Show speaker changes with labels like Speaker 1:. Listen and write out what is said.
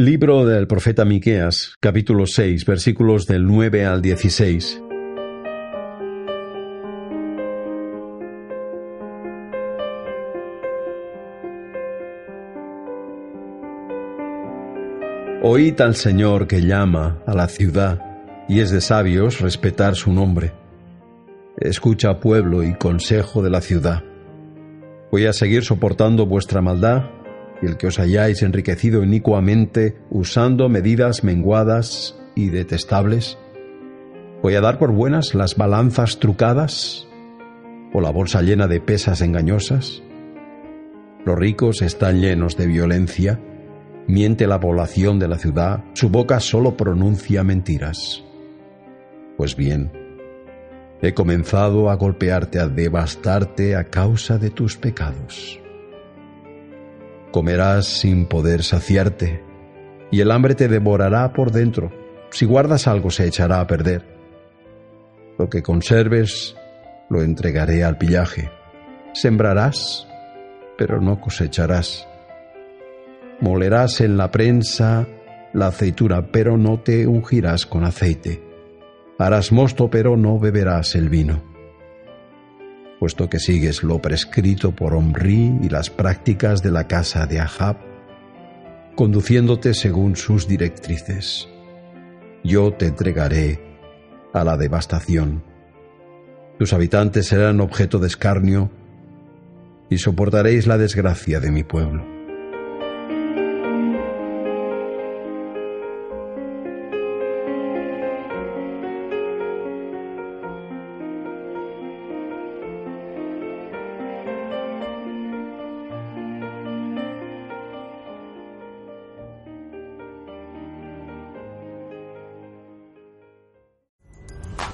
Speaker 1: Libro del profeta Miqueas, capítulo 6, versículos del 9 al 16. Oíd al Señor que llama a la ciudad, y es de sabios respetar su nombre. Escucha pueblo y consejo de la ciudad. Voy a seguir soportando vuestra maldad y el que os hayáis enriquecido inicuamente usando medidas menguadas y detestables. Voy a dar por buenas las balanzas trucadas o la bolsa llena de pesas engañosas. Los ricos están llenos de violencia Miente la población de la ciudad, su boca solo pronuncia mentiras. Pues bien, he comenzado a golpearte, a devastarte a causa de tus pecados. Comerás sin poder saciarte, y el hambre te devorará por dentro. Si guardas algo se echará a perder. Lo que conserves lo entregaré al pillaje. Sembrarás, pero no cosecharás Molerás en la prensa la aceitura, pero no te ungirás con aceite. Harás mosto, pero no beberás el vino. Puesto que sigues lo prescrito por Omri y las prácticas de la casa de Ahab, conduciéndote según sus directrices, yo te entregaré a la devastación. Tus habitantes serán objeto de escarnio y soportaréis la desgracia de mi pueblo.